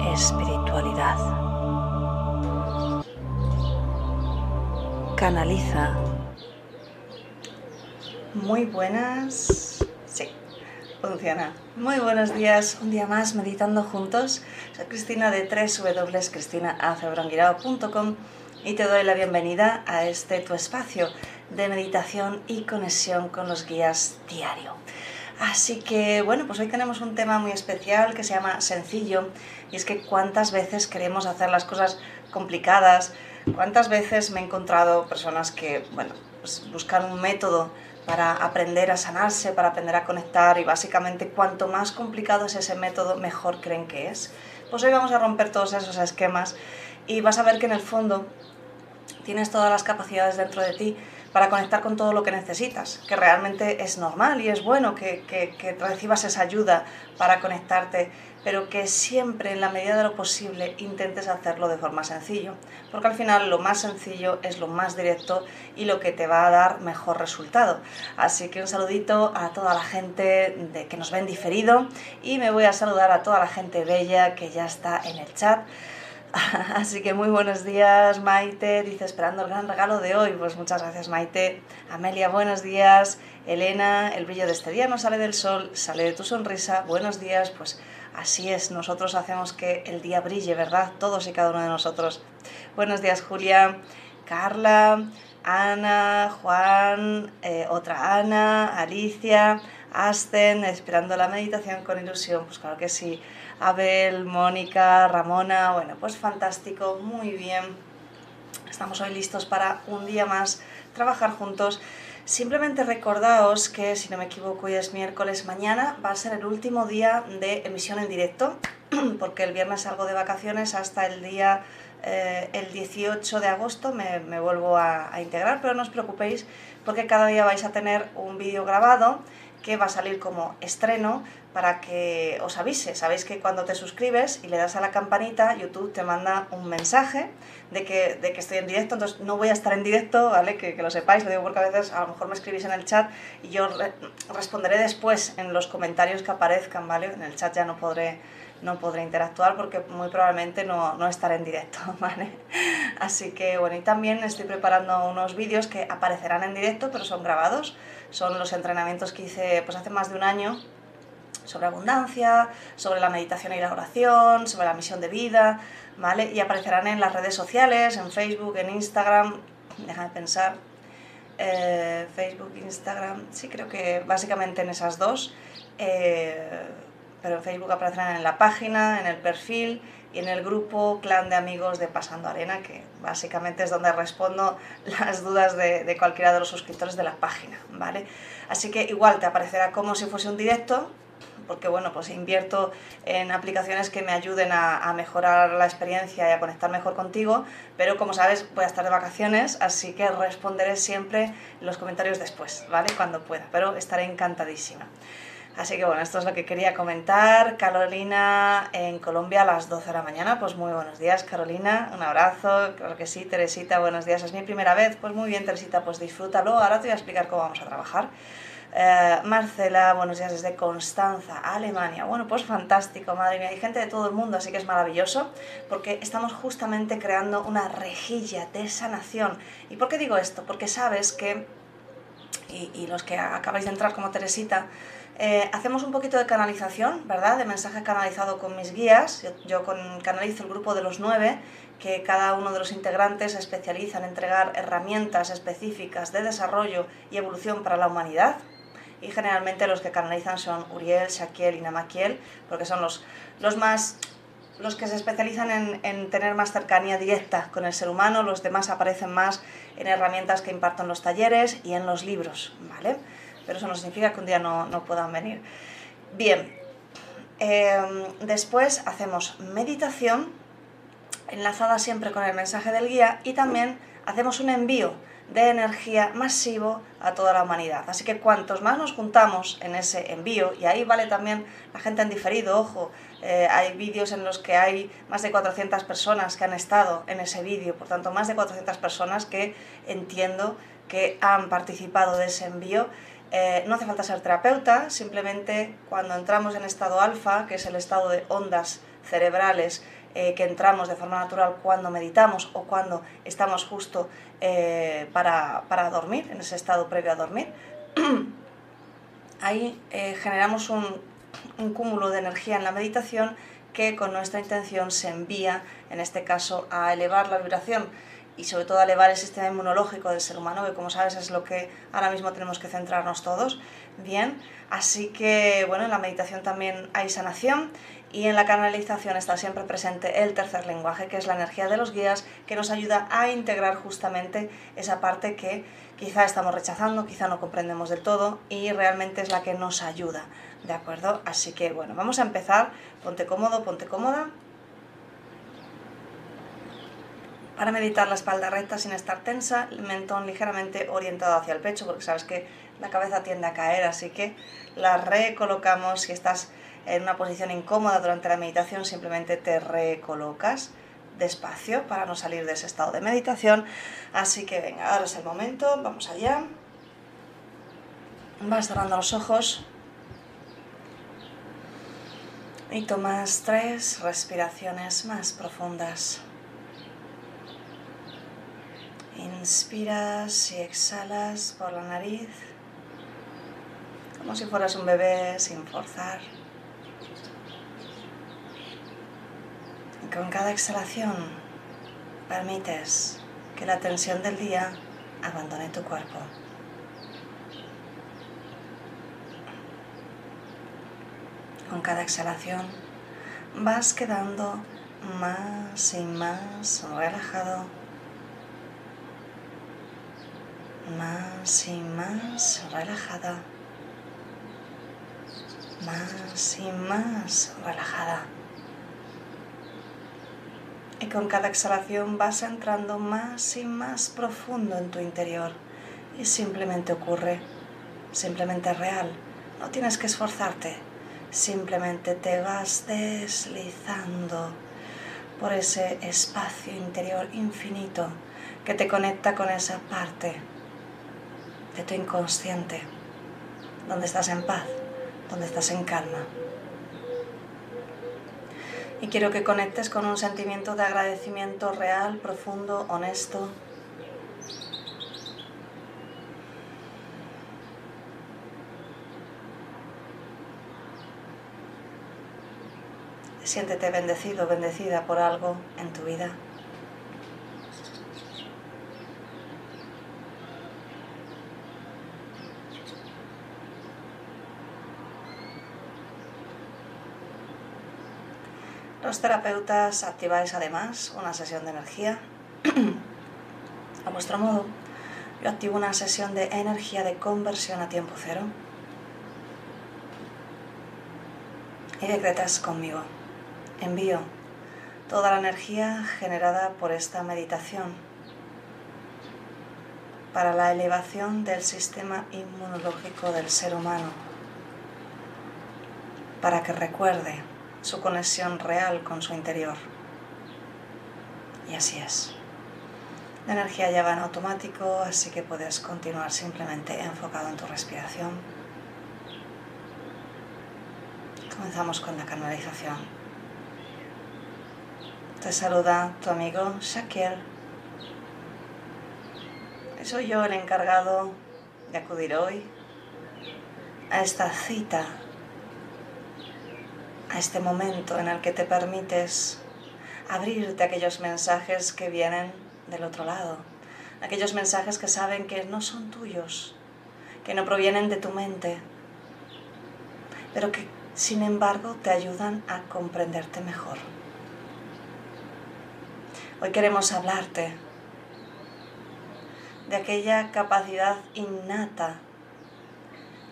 espiritualidad. Canaliza. Muy buenas. Sí, funciona. Muy buenos días, un día más meditando juntos. Soy Cristina de www.cristinaacebrangirao.com y te doy la bienvenida a este tu espacio de meditación y conexión con los guías diario. Así que bueno, pues hoy tenemos un tema muy especial que se llama sencillo y es que cuántas veces queremos hacer las cosas complicadas, cuántas veces me he encontrado personas que, bueno, pues buscan un método para aprender a sanarse, para aprender a conectar y básicamente cuanto más complicado es ese método, mejor creen que es. Pues hoy vamos a romper todos esos esquemas y vas a ver que en el fondo tienes todas las capacidades dentro de ti para conectar con todo lo que necesitas, que realmente es normal y es bueno que, que, recibas esa ayuda para conectarte, pero que siempre en la medida de lo posible intentes hacerlo de forma sencilla, porque al final lo más sencillo es lo más directo y lo que te va a dar mejor resultado. Así que un saludito a toda la gente de, que nos ven diferido y me voy a saludar a toda la gente bella que ya está en el chat. Así que muy buenos días, Maite. Dice, esperando el gran regalo de hoy. Pues muchas gracias, Maite. Amelia, buenos días. Elena, el brillo de este día no sale del sol, sale de tu sonrisa. Buenos días. Pues así es, nosotros hacemos que el día brille, ¿verdad? Todos y cada uno de nosotros. Buenos días, Julia. Carla, Ana, Juan, eh, otra Ana, Alicia, Asten, esperando la meditación con ilusión. Pues claro que sí. Abel, Mónica, Ramona, bueno, pues fantástico, muy bien. Estamos hoy listos para un día más trabajar juntos. Simplemente recordaos que, si no me equivoco, hoy es miércoles, mañana va a ser el último día de emisión en directo, porque el viernes salgo de vacaciones hasta el día eh, el 18 de agosto me, vuelvo a, a, integrar, pero no os preocupéis porque cada día vais a tener un vídeo grabado que va a salir como estreno para que os avise. Sabéis que cuando te suscribes y le das a la campanita, YouTube te manda un mensaje de que, de que estoy en directo, entonces no voy a estar en directo, ¿vale? Que, que, lo sepáis, lo digo porque a veces a lo mejor me escribís en el chat y yo responderé después en los comentarios que aparezcan, ¿vale? En el chat ya no podré, no podré interactuar porque muy probablemente no, no estaré en directo, ¿vale? Así que bueno, y también estoy preparando unos vídeos que aparecerán en directo, pero son grabados, son los entrenamientos que hice pues hace más de un año sobre abundancia, sobre la meditación y la oración, sobre la misión de vida, ¿vale? Y aparecerán en las redes sociales, en Facebook, en Instagram, déjame pensar, eh, Facebook, Instagram, sí creo que básicamente en esas dos, eh, pero en Facebook aparecerán en la página, en el perfil y en el grupo clan de amigos de Pasando Arena, que básicamente es donde respondo las dudas de, cualquiera de los suscriptores de la página, ¿vale? Así que igual te aparecerá como si fuese un directo, porque bueno, pues invierto en aplicaciones que me ayuden a, mejorar la experiencia y a conectar mejor contigo, pero como sabes voy a estar de vacaciones, así que responderé siempre los comentarios después, ¿vale? Cuando pueda, pero estaré encantadísima. Así que bueno, esto es lo que quería comentar. Carolina en Colombia a las 12 de la mañana. Pues muy buenos días, Carolina. Un abrazo. Claro que sí, Teresita, buenos días. Es mi primera vez. Pues muy bien, Teresita, pues disfrútalo. Ahora te voy a explicar cómo vamos a trabajar. Eh, Marcela, buenos días desde Constanza, Alemania. Bueno, pues fantástico, madre mía. Hay gente de todo el mundo, así que es maravilloso, porque estamos justamente creando una rejilla de sanación. ¿Y por qué digo esto? Porque sabes que, y, los que acabáis de entrar como Teresita, eh, hacemos un poquito de canalización, ¿verdad? De mensaje canalizado con mis guías. Yo, con, canalizo el grupo de los nueve, que cada uno de los integrantes se especializa en entregar herramientas específicas de desarrollo y evolución para la humanidad y generalmente los que canalizan son Uriel, Shaquiel y Namakiel, porque son los, los más los que se especializan en, en, tener más cercanía directa con el ser humano, los demás aparecen más en herramientas que imparto en los talleres y en los libros, ¿vale? Pero eso no significa que un día no, no puedan venir. Bien, Em, después hacemos meditación enlazada siempre con el mensaje del guía y también hacemos un envío de energía masivo a toda la humanidad. Así que cuantos más nos juntamos en ese envío, y ahí vale también la gente en diferido, ojo, eh, hay vídeos en los que hay más de 400 personas que han estado en ese vídeo, por tanto más de 400 personas que entiendo que han participado de ese envío. Eh, no hace falta ser terapeuta, simplemente cuando entramos en estado alfa, que es el estado de ondas cerebrales, eh, que entramos de forma natural cuando meditamos o cuando estamos justo eh, para, para, dormir, en ese estado previo a dormir, ahí generamos un, un cúmulo de energía en la meditación que con nuestra intención se envía, en este caso, a elevar la vibración y sobre todo elevar el sistema inmunológico del ser humano, que como sabes es lo que ahora mismo tenemos que centrarnos todos. Bien, así que bueno, en la meditación también hay sanación y en la canalización está siempre presente el tercer lenguaje, que es la energía de los guías, que nos ayuda a integrar justamente esa parte que quizá estamos rechazando, quizá no comprendemos del todo y realmente es la que nos ayuda, ¿de acuerdo? Así que bueno, vamos a empezar, ponte cómodo, ponte cómoda. Para meditar la espalda recta sin estar tensa, el mentón ligeramente orientado hacia el pecho, porque sabes que la cabeza tiende a caer, así que la recolocamos si estás en una posición incómoda durante la meditación, simplemente te recolocas despacio para no salir de ese estado de meditación. Así que venga, ahora es el momento, vamos allá. Vas cerrando los ojos. Y tomas tres respiraciones más profundas. Inspiras y exhalas por la nariz, como si fueras un bebé sin forzar. Con cada exhalación permites que la tensión del día abandone tu cuerpo. Con cada exhalación vas quedando más y más relajado, más y más relajada, más y más relajada. Y con cada exhalación vas entrando más y más profundo en tu interior. Y simplemente ocurre, simplemente es real. No tienes que esforzarte. Simplemente te vas deslizando por ese espacio interior infinito que te conecta con esa parte de tu inconsciente, donde estás en paz, donde estás en calma y quiero que conectes con un sentimiento de agradecimiento real, profundo, honesto. Siéntete bendecido, bendecida por algo en tu vida. Los terapeutas activáis además una sesión de energía a vuestro modo. Yo activo una sesión de energía de conversión a tiempo cero. Y decretas conmigo. Envío toda la energía generada por esta meditación para la elevación del sistema inmunológico del ser humano, para que recuerde su conexión real con su interior. Y así es. La energía ya va en automático, así que puedes continuar simplemente enfocado en tu respiración. Comenzamos con la canalización. Te saluda tu amigo Shakir. Soy yo el encargado de acudir hoy a esta cita este momento en el que te permites abrirte a aquellos mensajes que vienen del otro lado, aquellos mensajes que saben que no son tuyos, que no provienen de tu mente, pero que sin embargo te ayudan a comprenderte mejor. Hoy queremos hablarte de aquella capacidad innata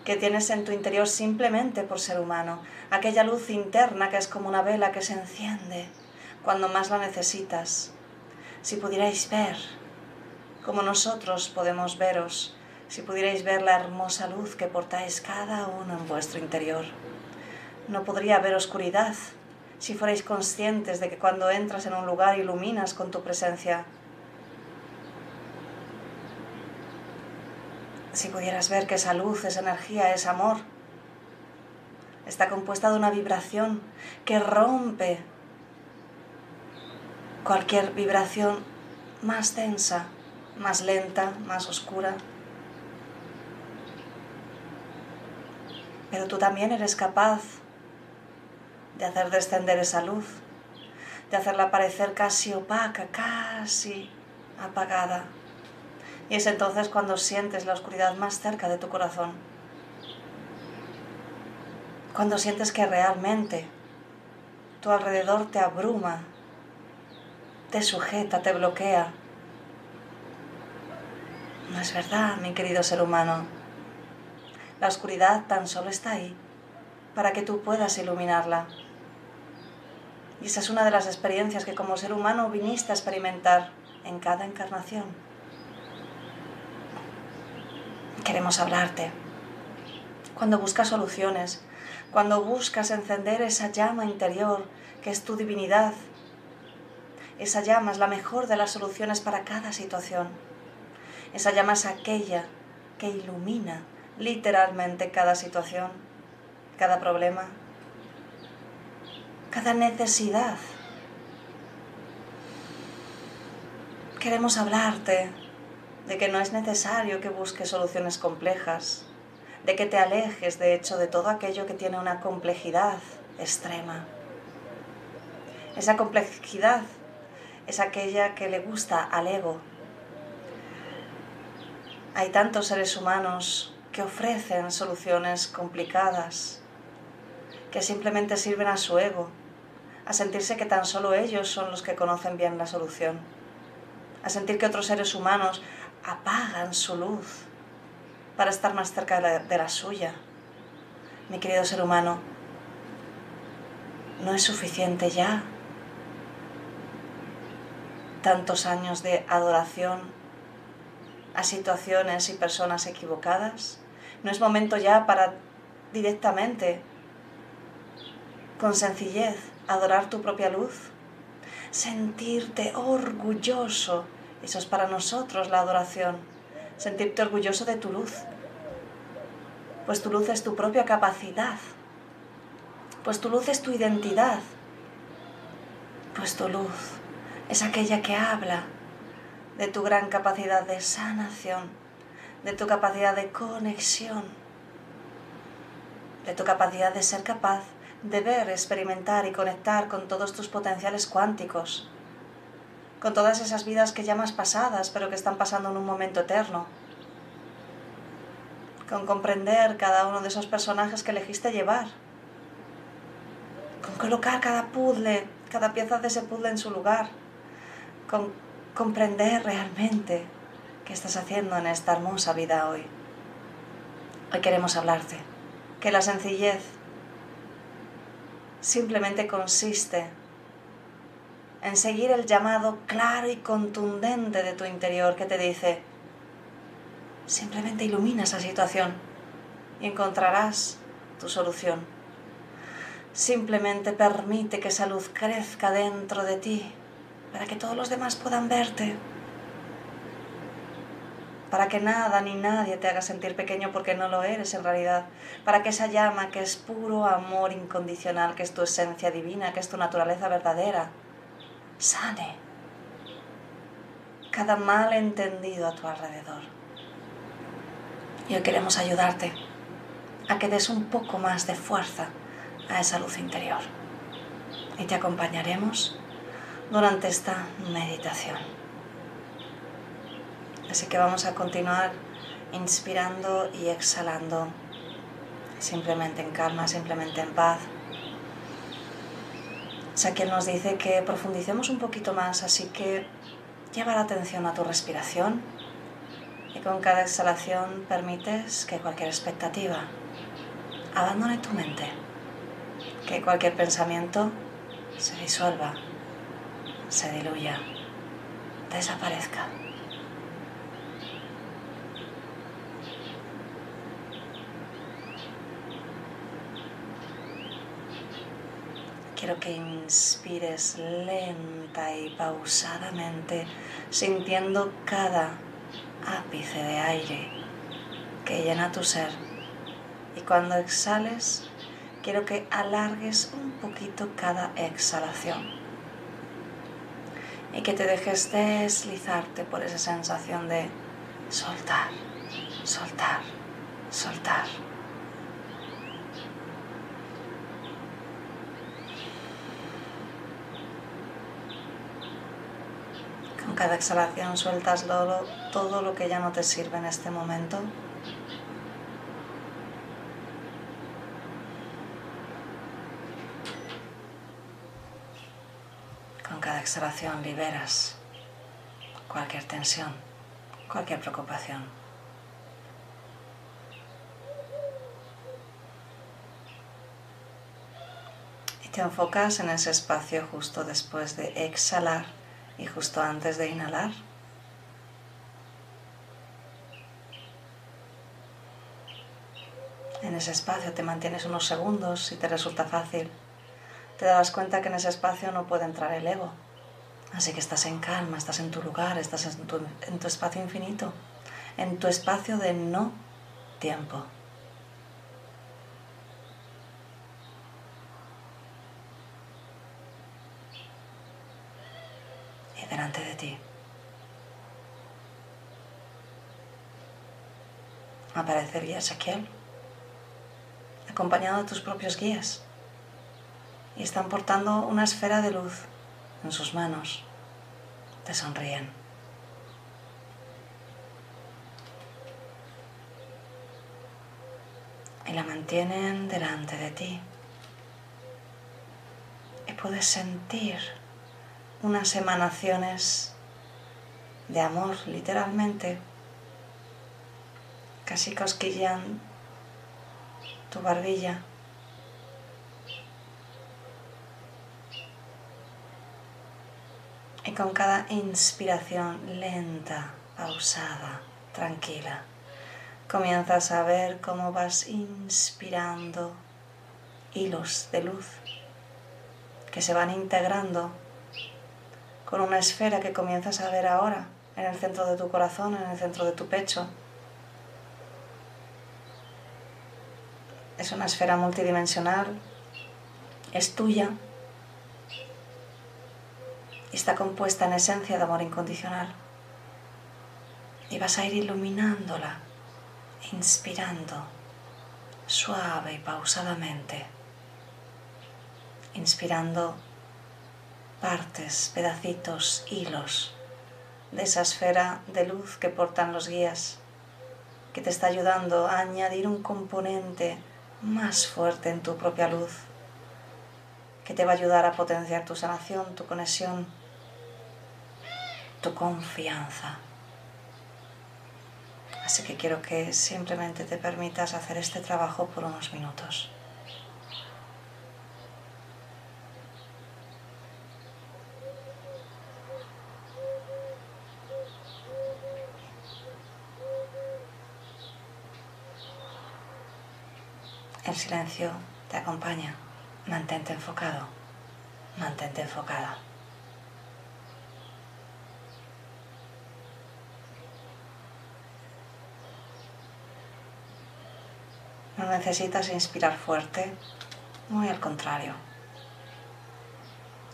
que tienes en tu interior simplemente por ser humano, aquella luz interna que es como una vela que se enciende cuando más la necesitas. Si pudierais ver como nosotros podemos veros, si pudierais ver la hermosa luz que portáis cada uno en vuestro interior. No podría haber oscuridad si fuerais conscientes de que cuando entras en un lugar iluminas con tu presencia. Si pudieras ver que esa luz, esa energía, es amor, está compuesta de una vibración que rompe cualquier vibración más densa, más lenta, más oscura. Pero tú también eres capaz de hacer descender esa luz, de hacerla parecer casi opaca, casi apagada. Y es entonces cuando sientes la oscuridad más cerca de tu corazón. Cuando sientes que realmente tu alrededor te abruma, te sujeta, te bloquea. No es verdad, mi querido ser humano. La oscuridad tan solo está ahí para que tú puedas iluminarla. Y esa es una de las experiencias que como ser humano viniste a experimentar en cada encarnación. Queremos hablarte. Cuando buscas soluciones, cuando buscas encender esa llama interior que es tu divinidad, esa llama es la mejor de las soluciones para cada situación. Esa llama es aquella que ilumina literalmente cada situación, cada problema, cada necesidad. Queremos hablarte de que no es necesario que busques soluciones complejas, de que te alejes de hecho de todo aquello que tiene una complejidad extrema. Esa complejidad es aquella que le gusta al ego. Hay tantos seres humanos que ofrecen soluciones complicadas, que simplemente sirven a su ego, a sentirse que tan solo ellos son los que conocen bien la solución, a sentir que otros seres humanos apagan su luz para estar más cerca de la, suya. Mi querido ser humano, no es suficiente ya tantos años de adoración a situaciones y personas equivocadas. No es momento ya para directamente con sencillez, adorar tu propia luz, sentirte orgulloso, eso es para nosotros la adoración, sentirte orgulloso de tu luz, pues tu luz es tu propia capacidad, pues tu luz es tu identidad, pues tu luz es aquella que habla de tu gran capacidad de sanación, de tu capacidad de conexión, de tu capacidad de ser capaz de ver, experimentar y conectar con todos tus potenciales cuánticos, con todas esas vidas que llamas pasadas, pero que están pasando en un momento eterno, con comprender cada uno de esos personajes que elegiste llevar, con colocar cada puzzle, cada pieza de ese puzzle en su lugar, con comprender realmente qué estás haciendo en esta hermosa vida hoy. Hoy queremos hablarte que la sencillez simplemente consiste en seguir el llamado claro y contundente de tu interior que te dice, simplemente ilumina esa situación y encontrarás tu solución. Simplemente permite que esa luz crezca dentro de ti para que todos los demás puedan verte para que nada ni nadie te haga sentir pequeño porque no lo eres en realidad, para que esa llama que es puro amor incondicional, que es tu esencia divina, que es tu naturaleza verdadera, sane cada mal entendido a tu alrededor. Y hoy queremos ayudarte a que des un poco más de fuerza a esa luz interior. Y te acompañaremos durante esta meditación. Así que vamos a continuar inspirando y exhalando, simplemente en calma, simplemente en paz. Saquiel nos dice que profundicemos un poquito más, así que lleva la atención a tu respiración Y con cada exhalación permites que cualquier expectativa abandone tu mente, que cualquier pensamiento se disuelva, se diluya, desaparezca. Quiero que inspires lenta y pausadamente, sintiendo cada ápice de aire que llena tu ser. Y cuando exhales, quiero que alargues un poquito cada exhalación. Y que te dejes deslizarte por esa sensación de soltar, soltar, soltar. Cada exhalación sueltas todo lo que ya no te sirve en este momento. Con cada exhalación liberas cualquier tensión, cualquier preocupación. Y te enfocas en ese espacio justo después de exhalar y justo antes de inhalar. En ese espacio te mantienes unos segundos si te resulta fácil. Te das cuenta que en ese espacio no puede entrar el ego. Así que estás en calma, estás en tu lugar, estás en tu, en tu espacio infinito, en tu espacio de no tiempo. Delante de ti. Aparecería Shaquiel, acompañado de tus propios guías, y están portando una esfera de luz en sus manos. Te sonríen. Y la mantienen delante de ti. Y puedes sentir unas emanaciones de amor, literalmente. Casi cosquillan tu barbilla. Y con cada inspiración lenta, pausada, tranquila, comienzas a ver cómo vas inspirando hilos de luz que se van integrando con una esfera que comienzas a ver ahora en el centro de tu corazón, en el centro de tu pecho. Es una esfera multidimensional, es tuya y está compuesta en esencia de amor incondicional. Y vas a ir iluminándola, inspirando suave y pausadamente, inspirando partes, pedacitos, hilos de esa esfera de luz que portan los guías, que te está ayudando a añadir un componente más fuerte en tu propia luz, que te va a ayudar a potenciar tu sanación, tu conexión, tu confianza. Así que quiero que simplemente te permitas hacer este trabajo por unos minutos. Silencio te acompaña. Mantente enfocado. Mantente enfocada. No necesitas inspirar fuerte, muy al contrario.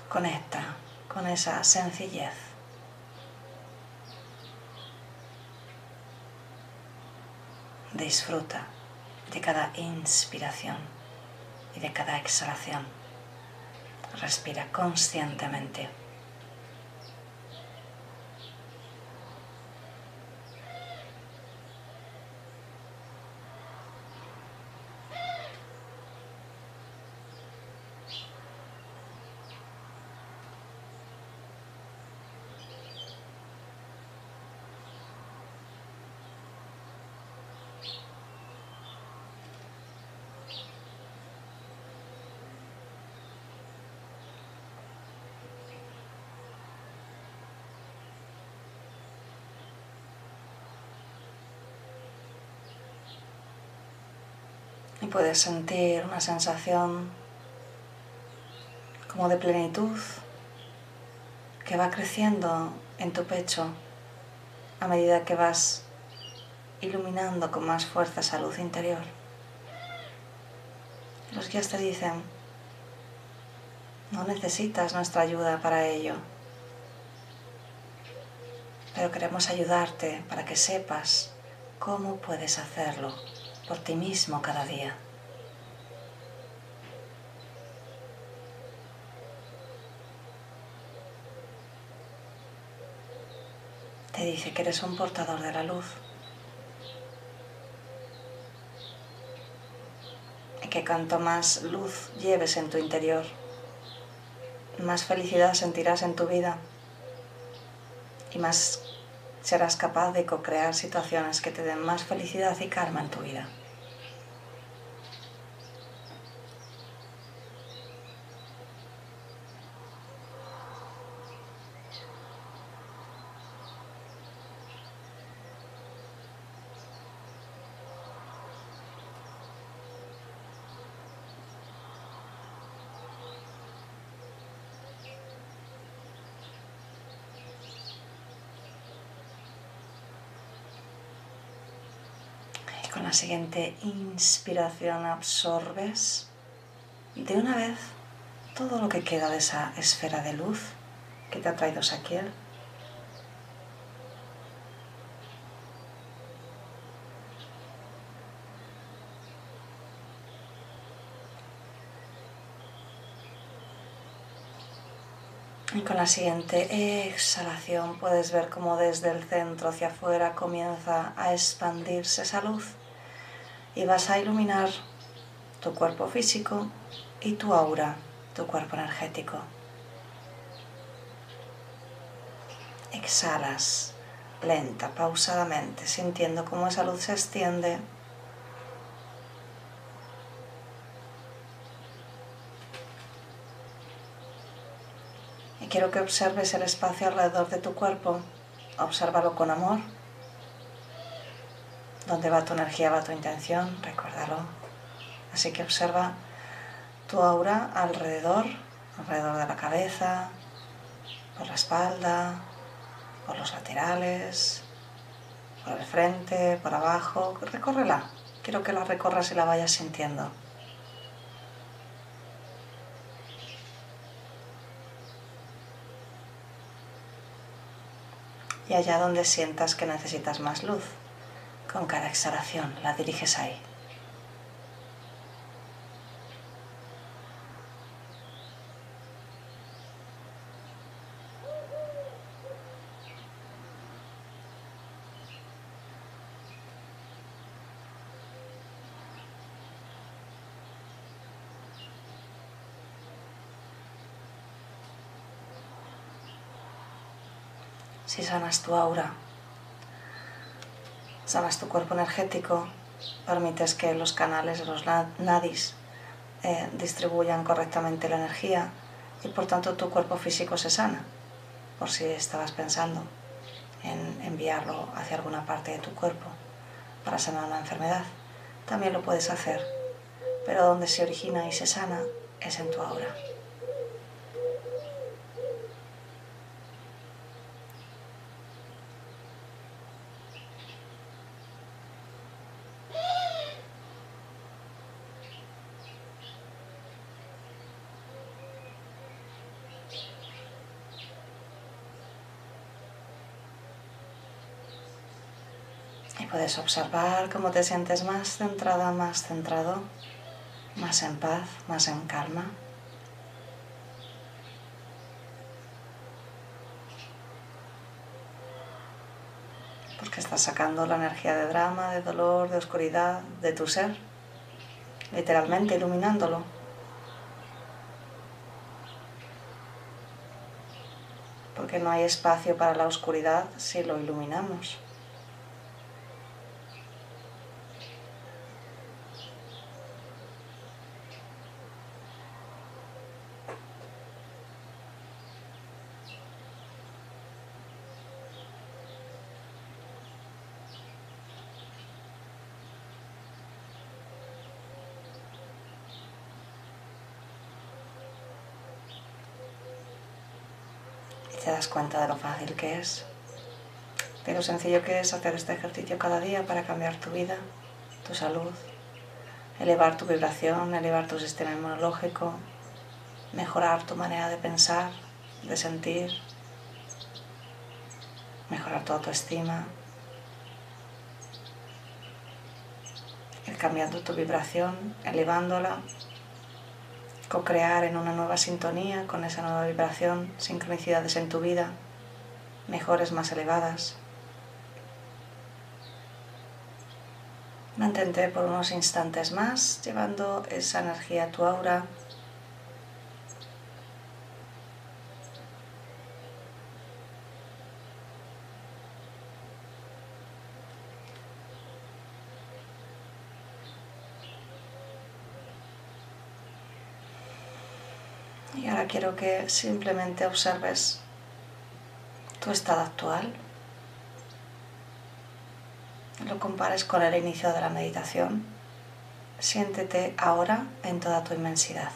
Conecta con esa sencillez. Disfruta de cada inspiración y de cada exhalación. Respira conscientemente. Y puedes sentir una sensación como de plenitud que va creciendo en tu pecho a medida que vas iluminando con más fuerza esa luz interior. Los guías te dicen, no necesitas nuestra ayuda para ello, pero queremos ayudarte para que sepas cómo puedes hacerlo por ti mismo cada día. Te dice que eres un portador de la luz. Y que cuanto más luz lleves en tu interior, más felicidad sentirás en tu vida y más serás capaz de co-crear situaciones que te den más felicidad y calma en tu vida. Con la siguiente inspiración absorbes de una vez todo lo que queda de esa esfera de luz que te ha traído Saquiel. Y con la siguiente exhalación puedes ver cómo desde el centro hacia afuera comienza a expandirse esa luz y vas a iluminar tu cuerpo físico y tu aura, tu cuerpo energético. Exhalas lenta, pausadamente, sintiendo cómo esa luz se extiende. Y quiero que observes el espacio alrededor de tu cuerpo. Obsérvalo con amor. Donde va tu energía, va tu intención, recuérdalo. Así que observa tu aura alrededor, alrededor de la cabeza, por la espalda, por los laterales, por el frente, por abajo. Recórrela. Quiero que la recorras y la vayas sintiendo. Y allá donde sientas que necesitas más luz, con cada exhalación la diriges ahí. Si sanas tu aura, sanas tu cuerpo energético, permites que los canales de los nadis eh, distribuyan correctamente la energía y por tanto tu cuerpo físico se sana, por si estabas pensando en enviarlo hacia alguna parte de tu cuerpo para sanar una enfermedad. También lo puedes hacer, pero donde se origina y se sana es en tu aura. Y puedes observar cómo te sientes más centrada, más centrado, más en paz, más en calma. Porque estás sacando la energía de drama, de dolor, de oscuridad, de tu ser, literalmente iluminándolo. Porque no hay espacio para la oscuridad si lo iluminamos. Cuenta de lo fácil que es, de lo sencillo que es hacer este ejercicio cada día para cambiar tu vida, tu salud, elevar tu vibración, elevar tu sistema inmunológico, mejorar tu manera de pensar, de sentir, mejorar tu autoestima, ir cambiando tu vibración, elevándola, co-crear en una nueva sintonía con esa nueva vibración, sincronicidades en tu vida, mejores, más elevadas. Mantente por unos instantes más llevando esa energía a tu aura. Y ahora quiero que simplemente observes tu estado actual. Lo compares con el inicio de la meditación. Siéntete ahora en toda tu inmensidad.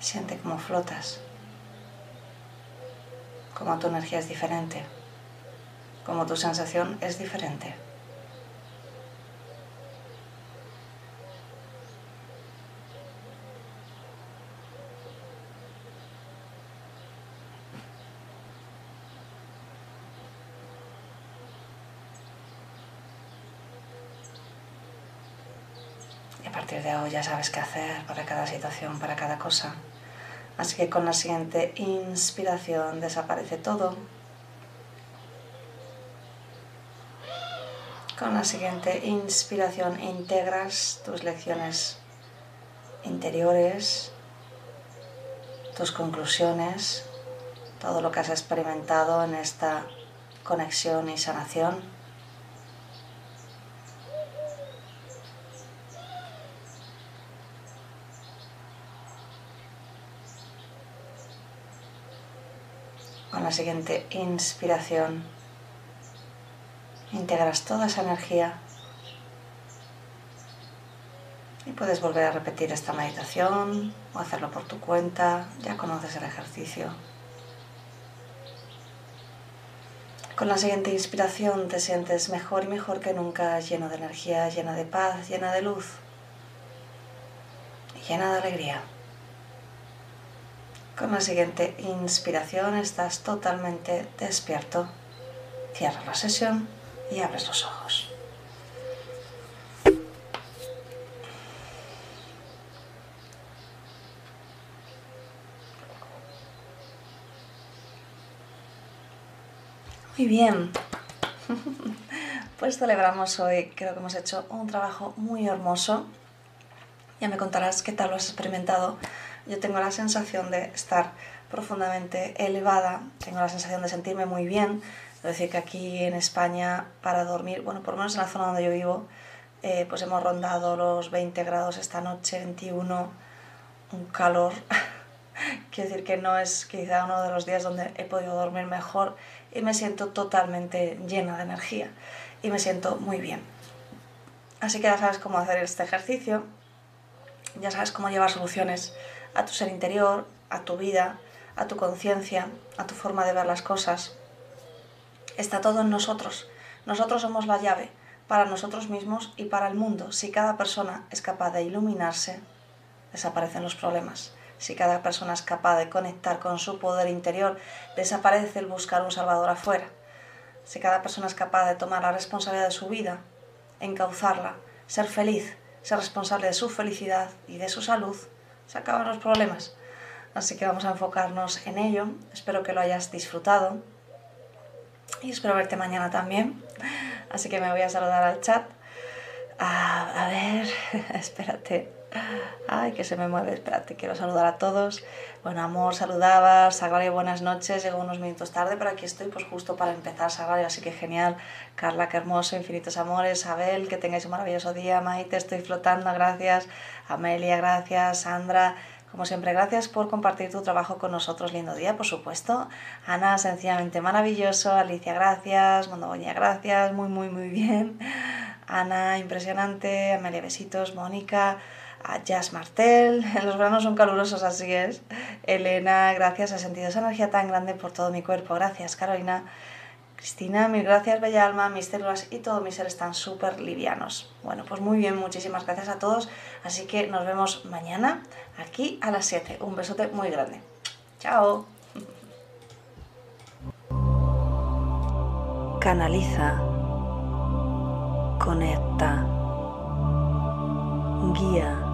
Siente cómo flotas, cómo tu energía es diferente, cómo tu sensación es diferente. Y a ya sabes qué hacer para cada situación, para cada cosa. Así que con la siguiente inspiración desaparece todo. Con la siguiente inspiración integras tus lecciones interiores, tus conclusiones, todo lo que has experimentado en esta conexión y sanación. La siguiente inspiración integras toda esa energía y puedes volver a repetir esta meditación o hacerlo por tu cuenta, ya conoces el ejercicio. Con la siguiente inspiración te sientes mejor y mejor que nunca, lleno de energía, llena de paz, llena de luz y llena de alegría. Con la siguiente inspiración estás totalmente despierto. Cierra la sesión y abres los ojos. Muy bien. Pues celebramos hoy, creo que hemos hecho un trabajo muy hermoso. Ya me contarás qué tal lo has experimentado. Yo tengo la sensación de estar profundamente elevada, tengo la sensación de sentirme muy bien. Es decir, que aquí en España para dormir, bueno, por lo menos en la zona donde yo vivo, eh, pues hemos rondado los 20 grados esta noche, 21, un calor. Quiero decir que no es quizá uno de los días donde he podido dormir mejor y me siento totalmente llena de energía y me siento muy bien. Así que ya sabes cómo hacer este ejercicio, ya sabes cómo llevar soluciones a tu ser interior, a tu vida, a tu conciencia, a tu forma de ver las cosas. Está todo en nosotros. Nosotros somos la llave para nosotros mismos y para el mundo. Si cada persona es capaz de iluminarse, desaparecen los problemas. Si cada persona es capaz de conectar con su poder interior, desaparece el buscar un salvador afuera. Si cada persona es capaz de tomar la responsabilidad de su vida, encauzarla, ser feliz, ser responsable de su felicidad y de su salud, se acaban los problemas. Así que vamos a enfocarnos en ello. Espero que lo hayas disfrutado. Y espero verte mañana también. Así que me voy a saludar al chat. A, a ver, espérate. Ay, que se me mueve, espérate, quiero saludar a todos. Bueno, amor, saludaba, Sagrario, buenas noches, llego unos minutos tarde, pero aquí estoy pues justo para empezar Sagrario, así que genial. Carla, qué hermoso, infinitos amores. Abel, que tengáis un maravilloso día. Maite, estoy flotando, gracias. Amelia, gracias. Sandra, como siempre, gracias por compartir tu trabajo con nosotros. Lindo día, por supuesto. Ana, sencillamente maravilloso. Alicia, gracias. Mondogoña, gracias. Muy, muy, muy bien. Ana, impresionante, Amelia Besitos, Mónica, a Jazz Martel, los veranos son calurosos, así es. Elena, gracias, he sentido esa energía tan grande por todo mi cuerpo, gracias Carolina. Cristina, mil gracias, bella alma, mis células y todo mi ser están súper livianos. Bueno, pues muy bien, muchísimas gracias a todos. Así que nos vemos mañana aquí a las 7. Un besote muy grande. Chao. Canaliza. Conecta. Guía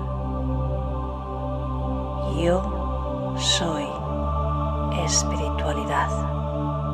Yo soy espiritualidad.